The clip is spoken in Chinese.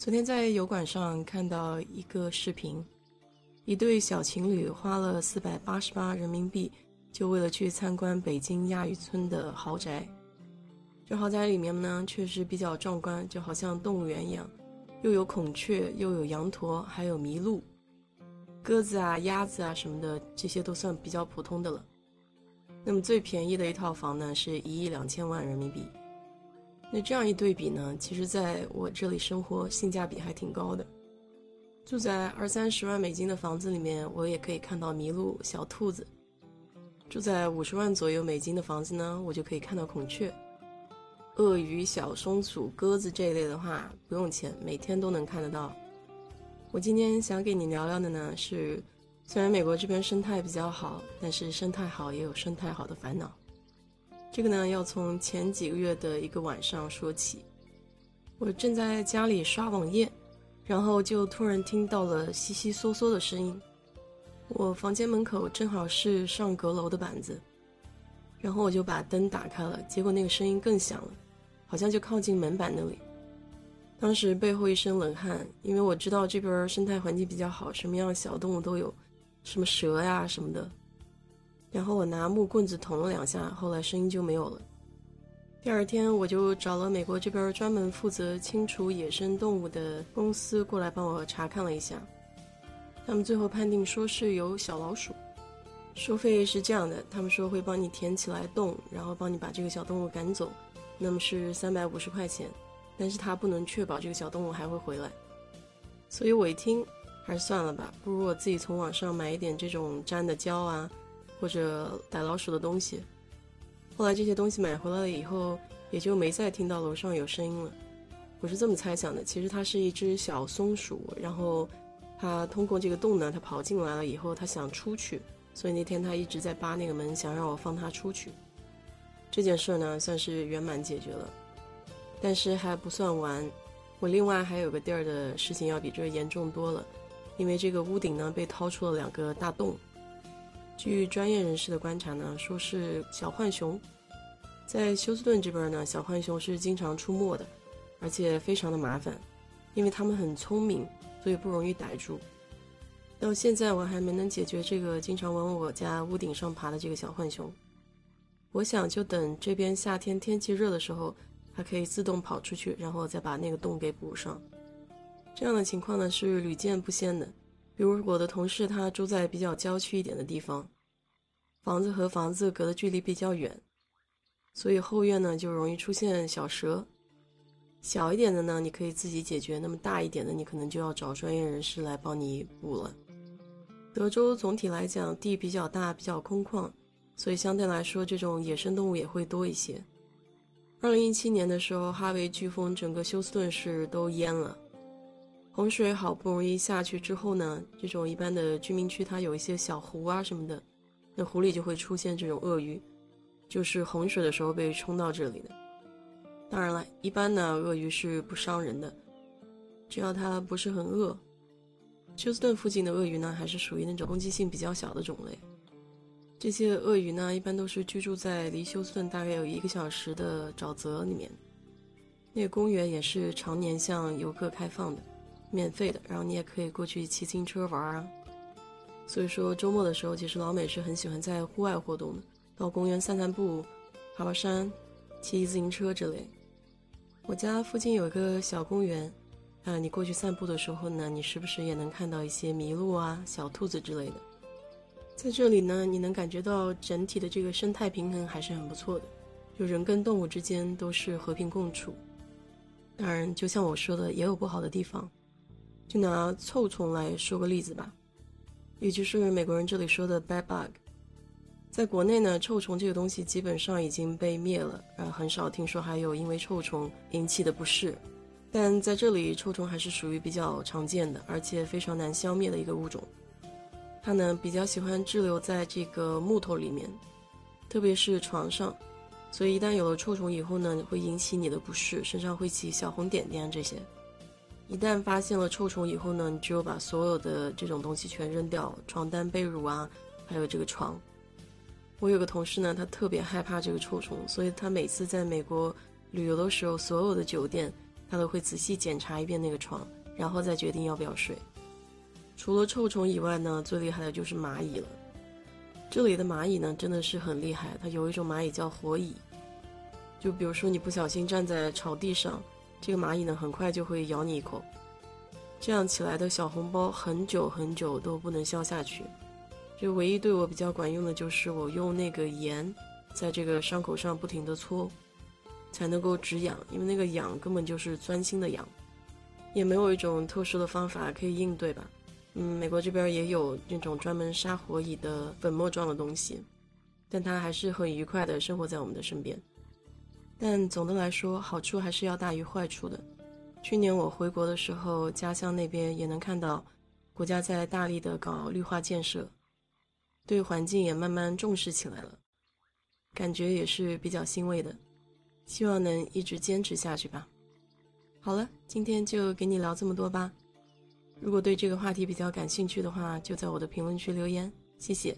昨天在油管上看到一个视频，一对小情侣花了四百八十八人民币，就为了去参观北京亚运村的豪宅。这豪宅里面呢，确实比较壮观，就好像动物园一样，又有孔雀，又有羊驼，还有麋鹿、鸽子啊、鸭子啊什么的，这些都算比较普通的了。那么最便宜的一套房呢，是一亿两千万人民币。那这样一对比呢，其实在我这里生活性价比还挺高的。住在二三十万美金的房子里面，我也可以看到麋鹿、小兔子；住在五十万左右美金的房子呢，我就可以看到孔雀、鳄鱼、小松鼠、鸽子这一类的话，不用钱，每天都能看得到。我今天想给你聊聊的呢，是虽然美国这边生态比较好，但是生态好也有生态好的烦恼。这个呢，要从前几个月的一个晚上说起。我正在家里刷网页，然后就突然听到了悉悉嗦嗦的声音。我房间门口正好是上阁楼的板子，然后我就把灯打开了，结果那个声音更响了，好像就靠近门板那里。当时背后一身冷汗，因为我知道这边生态环境比较好，什么样小动物都有，什么蛇呀什么的。然后我拿木棍子捅了两下，后来声音就没有了。第二天我就找了美国这边专门负责清除野生动物的公司过来帮我查看了一下，他们最后判定说是有小老鼠。收费是这样的，他们说会帮你填起来洞，然后帮你把这个小动物赶走，那么是三百五十块钱，但是他不能确保这个小动物还会回来。所以我一听，还是算了吧，不如我自己从网上买一点这种粘的胶啊。或者逮老鼠的东西，后来这些东西买回来了以后，也就没再听到楼上有声音了。我是这么猜想的，其实它是一只小松鼠，然后它通过这个洞呢，它跑进来了以后，它想出去，所以那天它一直在扒那个门，想让我放它出去。这件事呢，算是圆满解决了，但是还不算完，我另外还有个地儿的事情要比这严重多了，因为这个屋顶呢被掏出了两个大洞。据专业人士的观察呢，说是小浣熊，在休斯顿这边呢，小浣熊是经常出没的，而且非常的麻烦，因为它们很聪明，所以不容易逮住。到现在我还没能解决这个经常往我家屋顶上爬的这个小浣熊。我想就等这边夏天天气热的时候，它可以自动跑出去，然后再把那个洞给补上。这样的情况呢是屡见不鲜的。比如我的同事，他住在比较郊区一点的地方，房子和房子隔的距离比较远，所以后院呢就容易出现小蛇。小一点的呢，你可以自己解决；那么大一点的，你可能就要找专业人士来帮你补了。德州总体来讲地比较大，比较空旷，所以相对来说这种野生动物也会多一些。二零一七年的时候，哈维飓风整个休斯顿市都淹了。洪水好不容易下去之后呢，这种一般的居民区它有一些小湖啊什么的，那湖里就会出现这种鳄鱼，就是洪水的时候被冲到这里的。当然了，一般呢鳄鱼是不伤人的，只要它不是很饿。休斯顿附近的鳄鱼呢，还是属于那种攻击性比较小的种类。这些鳄鱼呢，一般都是居住在离休斯顿大约有一个小时的沼泽里面。那个公园也是常年向游客开放的。免费的，然后你也可以过去骑自行车玩啊。所以说周末的时候，其实老美是很喜欢在户外活动的，到公园散散步、爬爬山、骑自行车之类。我家附近有一个小公园，啊，你过去散步的时候呢，你时不时也能看到一些麋鹿啊、小兔子之类的。在这里呢，你能感觉到整体的这个生态平衡还是很不错的，就人跟动物之间都是和平共处。当然，就像我说的，也有不好的地方。就拿臭虫来说个例子吧，也就是美国人这里说的 bad bug。在国内呢，臭虫这个东西基本上已经被灭了，呃，很少听说还有因为臭虫引起的不适。但在这里，臭虫还是属于比较常见的，而且非常难消灭的一个物种。它呢比较喜欢滞留在这个木头里面，特别是床上，所以一旦有了臭虫以后呢，会引起你的不适，身上会起小红点点这些。一旦发现了臭虫以后呢，你只有把所有的这种东西全扔掉，床单、被褥啊，还有这个床。我有个同事呢，他特别害怕这个臭虫，所以他每次在美国旅游的时候，所有的酒店。他都会仔细检查一遍那个床，然后再决定要不要睡。除了臭虫以外呢，最厉害的就是蚂蚁了。这里的蚂蚁呢，真的是很厉害。它有一种蚂蚁叫火蚁，就比如说你不小心站在草地上，这个蚂蚁呢，很快就会咬你一口。这样起来的小红包，很久很久都不能消下去。就唯一对我比较管用的就是我用那个盐，在这个伤口上不停的搓。才能够止痒，因为那个痒根本就是钻心的痒，也没有一种特殊的方法可以应对吧。嗯，美国这边也有那种专门杀火蚁的粉末状的东西，但它还是很愉快的生活在我们的身边。但总的来说，好处还是要大于坏处的。去年我回国的时候，家乡那边也能看到国家在大力的搞绿化建设，对环境也慢慢重视起来了，感觉也是比较欣慰的。希望能一直坚持下去吧。好了，今天就给你聊这么多吧。如果对这个话题比较感兴趣的话，就在我的评论区留言，谢谢。